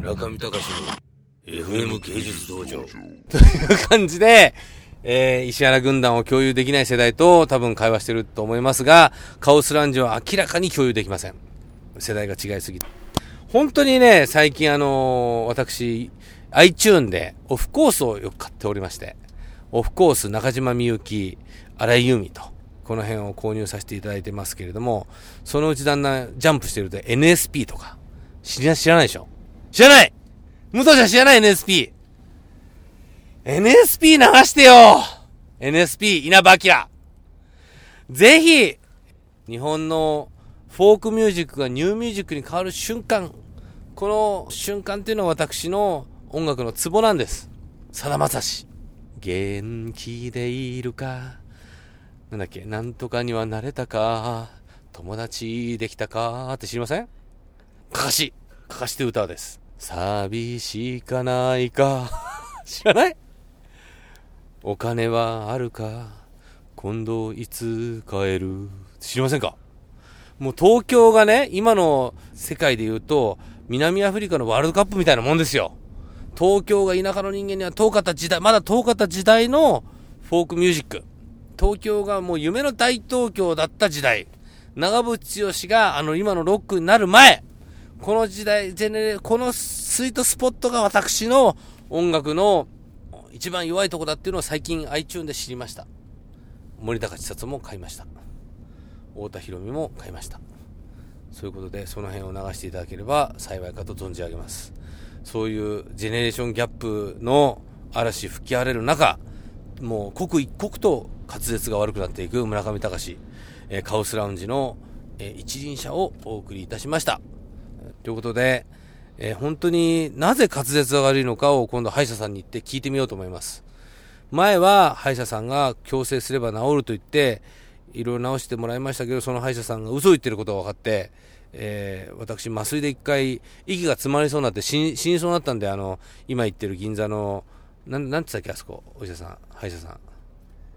中見隆の FM 芸術道場。という感じで、えー、石原軍団を共有できない世代と多分会話してると思いますが、カオスランジは明らかに共有できません。世代が違いすぎて。本当にね、最近あのー私、iTune でオフコースをよく買っておりまして、オフコース中島みゆき、荒井由実と、この辺を購入させていただいてますけれども、そのうちだんだんジャンプしてると NSP とか、知ら知らないでしょ？知らない武藤ちゃん知らない NSP! NSP 流してよ !NSP 稲葉明ぜひ、日本のフォークミュージックがニューミュージックに変わる瞬間、この瞬間っていうのは私の音楽のツボなんです。さだまさし。元気でいるかなんだっけなんとかにはなれたか友達できたかって知りません？かかし。かして歌です。寂しかないか 知らない？お金はあるか？今度いつ帰る？知りませんか？もう東京がね、今の世界で言うと、南アフリカのワールドカップみたいなもんですよ。東京が田舎の人間には遠かった時代、まだ遠かった時代のフォークミュージック。東京がもう夢の大東京だった時代。長渕剛があの今のロックになる前。この時代、ジェネレ、このスイートスポットが私の音楽の一番弱いとこだっていうのを最近 iTunes で知りました。森高千里も買いました。太田博美も買いました。そういうことで、その辺を流していただければ幸いかと存じ上げます。そういうジェネレーションギャップの嵐吹き荒れる中、もう刻一刻と滑舌が悪くなっていく村上隆、えカオスラウンジの、え一輪車をお送りいたしました。ということで、えー本当になぜ滑舌が悪いのかを今度歯医者さんに行って聞いてみようと思います。前は歯医者さんが矯正すれば治ると言って、いろいろ治してもらいましたけど、その歯医者さんが嘘を言ってることが分かって、えー私麻酔で一回息が詰まりそうになって死に死にそうになったんで、あの、今言ってる銀座の、なん、なんて言ったっけ、あそこ、お医者さん、歯医者さん。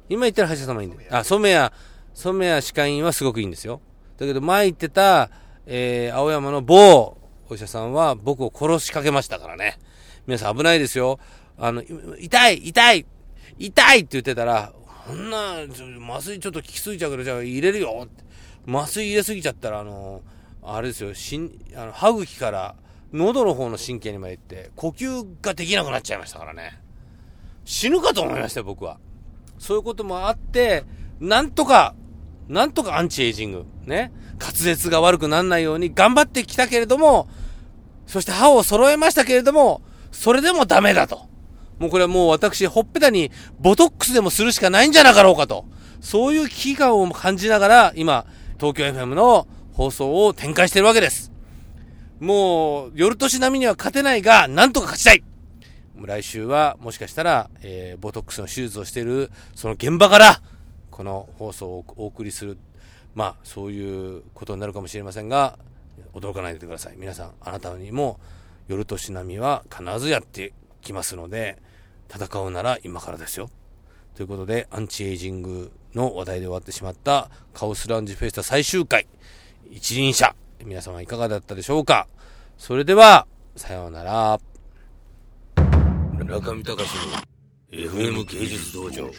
今言ってる歯医者様いいんで。あ、染谷、染谷歯科医院はすごくいいんですよ。だけど前言ってた、えー、青山の某お医者さんは僕を殺しかけましたからね。皆さん危ないですよ。あの、痛い痛い痛いって言ってたら、こんな、麻酔ちょっと効きすぎちゃうから、じゃあ入れるよ。麻酔入れすぎちゃったら、あの、あれですよ、しん、あの、歯茎から喉の方の神経にまで行って、呼吸ができなくなっちゃいましたからね。死ぬかと思いましたよ、僕は。そういうこともあって、なんとか、なんとかアンチエイジング、ね。滑舌が悪くならないように頑張ってきたけれども、そして歯を揃えましたけれども、それでもダメだと。もうこれはもう私、ほっぺたにボトックスでもするしかないんじゃなかろうかと。そういう危機感を感じながら、今、東京 FM の放送を展開しているわけです。もう、夜年並みには勝てないが、なんとか勝ちたい来週は、もしかしたら、えー、ボトックスの手術をしている、その現場から、この放送をお送りする。まあ、そういうことになるかもしれませんが、驚かないでください。皆さん、あなたにも、夜年並みは必ずやってきますので、戦うなら今からですよ。ということで、アンチエイジングの話題で終わってしまった、カオスラウンジフェスタ最終回、一輪車。皆様いかがだったでしょうかそれでは、さようなら。中見隆の FM 芸術道場。